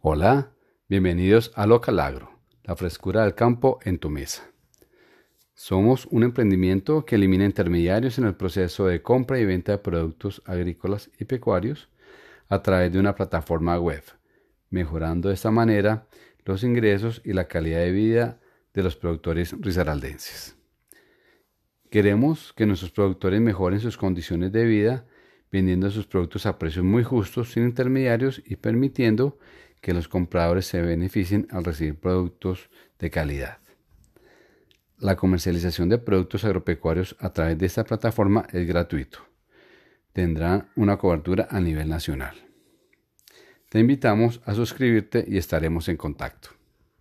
Hola, bienvenidos a Local Agro, la frescura del campo en tu mesa. Somos un emprendimiento que elimina intermediarios en el proceso de compra y venta de productos agrícolas y pecuarios a través de una plataforma web, mejorando de esta manera los ingresos y la calidad de vida de los productores risaraldenses. Queremos que nuestros productores mejoren sus condiciones de vida vendiendo sus productos a precios muy justos, sin intermediarios y permitiendo que los compradores se beneficien al recibir productos de calidad. La comercialización de productos agropecuarios a través de esta plataforma es gratuito. Tendrá una cobertura a nivel nacional. Te invitamos a suscribirte y estaremos en contacto.